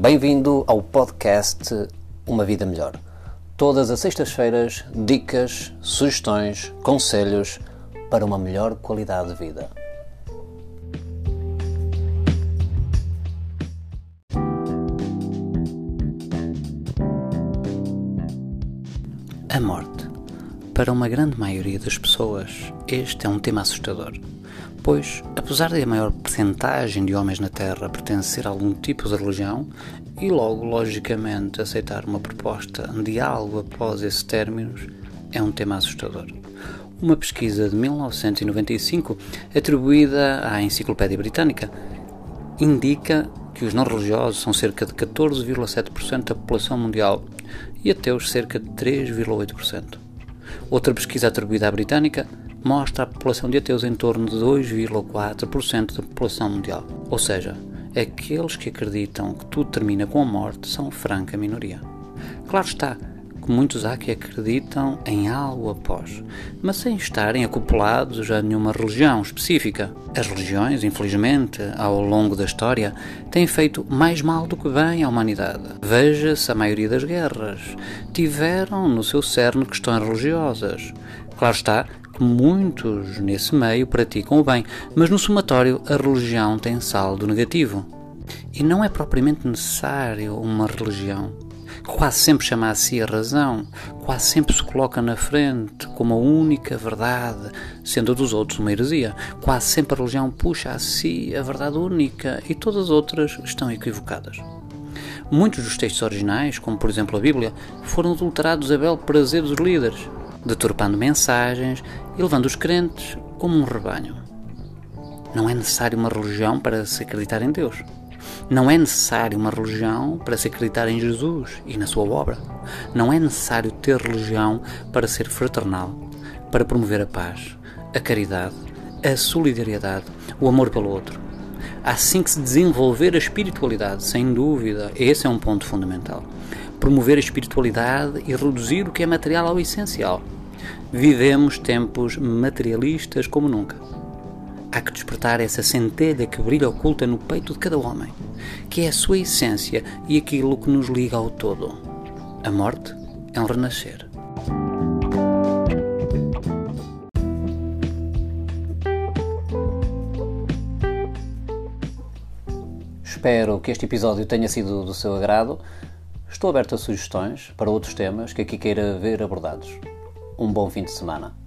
Bem-vindo ao podcast Uma Vida Melhor. Todas as sextas-feiras, dicas, sugestões, conselhos para uma melhor qualidade de vida. A morte. Para uma grande maioria das pessoas, este é um tema assustador. Pois, apesar de a maior percentagem de homens na Terra pertencer a algum tipo de religião, e logo, logicamente, aceitar uma proposta de algo após esses términos, é um tema assustador. Uma pesquisa de 1995, atribuída à Enciclopédia Britânica, indica que os não religiosos são cerca de 14,7% da população mundial e ateus cerca de 3,8%. Outra pesquisa atribuída à britânica mostra a população de ateus em torno de 2,4% da população mundial. Ou seja, aqueles que acreditam que tudo termina com a morte são franca minoria. Claro está que muitos há que acreditam em algo após, mas sem estarem acoplados a nenhuma religião específica. As religiões, infelizmente, ao longo da história, têm feito mais mal do que bem à humanidade. Veja-se a maioria das guerras. Tiveram no seu cerne questões religiosas. Claro está muitos nesse meio praticam o bem, mas no somatório a religião tem saldo negativo. E não é propriamente necessário uma religião quase sempre chama a si a razão, quase sempre se coloca na frente como a única verdade, sendo a dos outros uma heresia. Quase sempre a religião puxa a si a verdade única e todas as outras estão equivocadas. Muitos dos textos originais, como por exemplo a Bíblia, foram adulterados a belo prazer dos líderes, deturpando mensagens e levando os crentes como um rebanho. Não é necessário uma religião para se acreditar em Deus. Não é necessário uma religião para se acreditar em Jesus e na sua obra. Não é necessário ter religião para ser fraternal, para promover a paz, a caridade, a solidariedade, o amor pelo outro. Assim que se desenvolver a espiritualidade, sem dúvida, esse é um ponto fundamental. Promover a espiritualidade e reduzir o que é material ao essencial. Vivemos tempos materialistas como nunca. Há que despertar essa centelha que brilha oculta no peito de cada homem, que é a sua essência e aquilo que nos liga ao todo. A morte é um renascer. Espero que este episódio tenha sido do seu agrado. Estou aberto a sugestões para outros temas que aqui queira ver abordados. Um bom fim de semana.